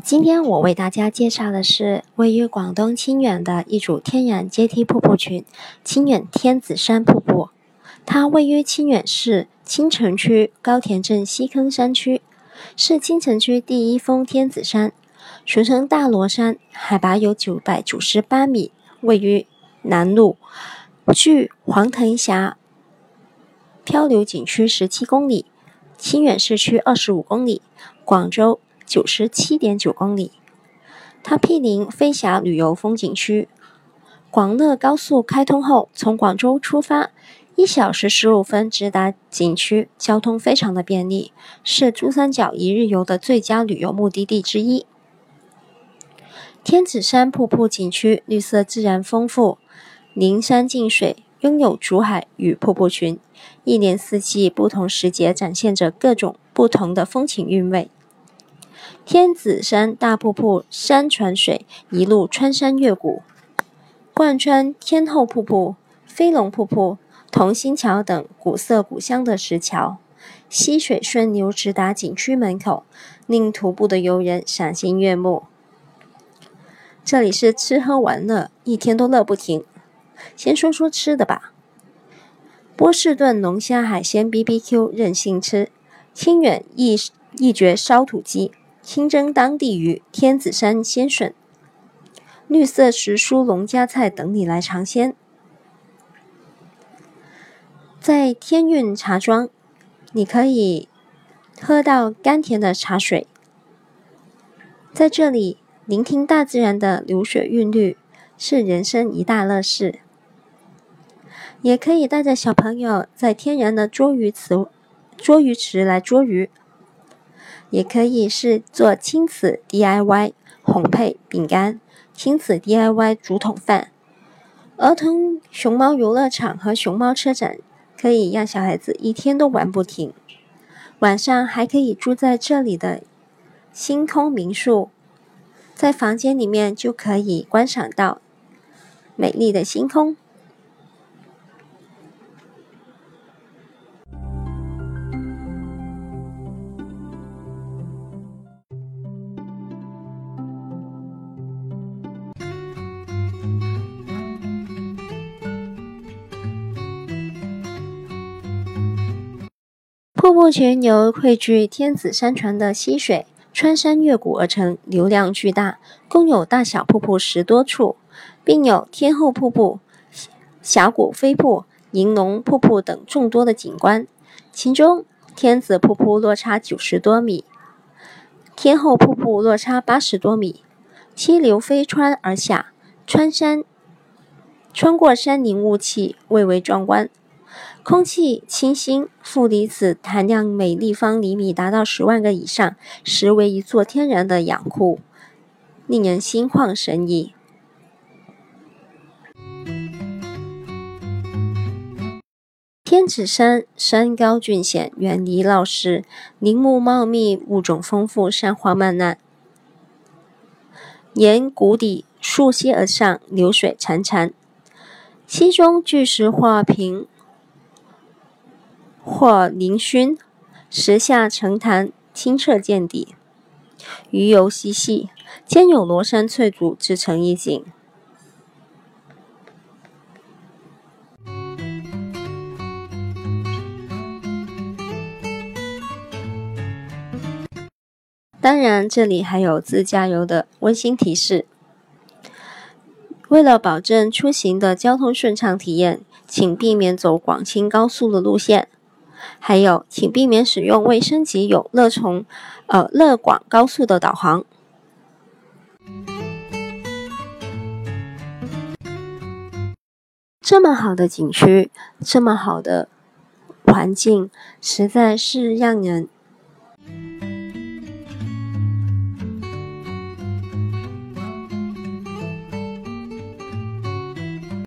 今天我为大家介绍的是位于广东清远的一组天然阶梯瀑布群——清远天子山瀑布。它位于清远市青城区高田镇西坑山区，是青城区第一峰天子山，俗称大罗山，海拔有九百九十八米，位于南麓，距黄藤峡漂流景区十七公里，清远市区二十五公里，广州。九十七点九公里，它毗邻飞霞旅游风景区。广乐高速开通后，从广州出发，一小时十五分直达景区，交通非常的便利，是珠三角一日游的最佳旅游目的地之一。天子山瀑布景区绿色自然丰富，灵山净水，拥有竹海与瀑布群，一年四季不同时节展现着各种不同的风情韵味。天子山大瀑布山泉水一路穿山越谷，贯穿天后瀑布、飞龙瀑布、同心桥等古色古香的石桥，溪水顺流直达景区门口，令徒步的游人赏心悦目。这里是吃喝玩乐，一天都乐不停。先说说吃的吧，波士顿龙虾海鲜 BBQ 任性吃，清远一一绝烧土鸡。清蒸当地鱼、天子山鲜笋、绿色时蔬农家菜等你来尝鲜。在天韵茶庄，你可以喝到甘甜的茶水，在这里聆听大自然的流水韵律，是人生一大乐事。也可以带着小朋友在天然的捉鱼池、捉鱼池来捉鱼。也可以是做亲子 DIY 烘焙饼干、亲子 DIY 竹筒饭。儿童熊猫游乐场和熊猫车展可以让小孩子一天都玩不停。晚上还可以住在这里的星空民宿，在房间里面就可以观赏到美丽的星空。瀑布群由汇聚天子山泉的溪水穿山越谷而成，流量巨大，共有大小瀑布十多处，并有天后瀑布、峡谷飞瀑、银龙瀑布等众多的景观。其中，天子瀑布落差九十多米，天后瀑布落差八十多米，溪流飞穿而下，穿山穿过山林雾气，蔚为壮观。空气清新，负离子含量每立方厘米达到十万个以上，实为一座天然的养库，令人心旷神怡。天子山山高峻险，远离闹市，林木茂密，物种丰富，山花漫漫。沿谷底溯溪而上，流水潺潺，溪中巨石画屏。或嶙峋，石下澄潭，清澈见底，鱼游嬉戏，兼有罗山翠竹自成一景。当然，这里还有自驾游的温馨提示。为了保证出行的交通顺畅体验，请避免走广清高速的路线。还有，请避免使用未升级有乐从，呃乐广高速的导航。这么好的景区，这么好的环境，实在是让人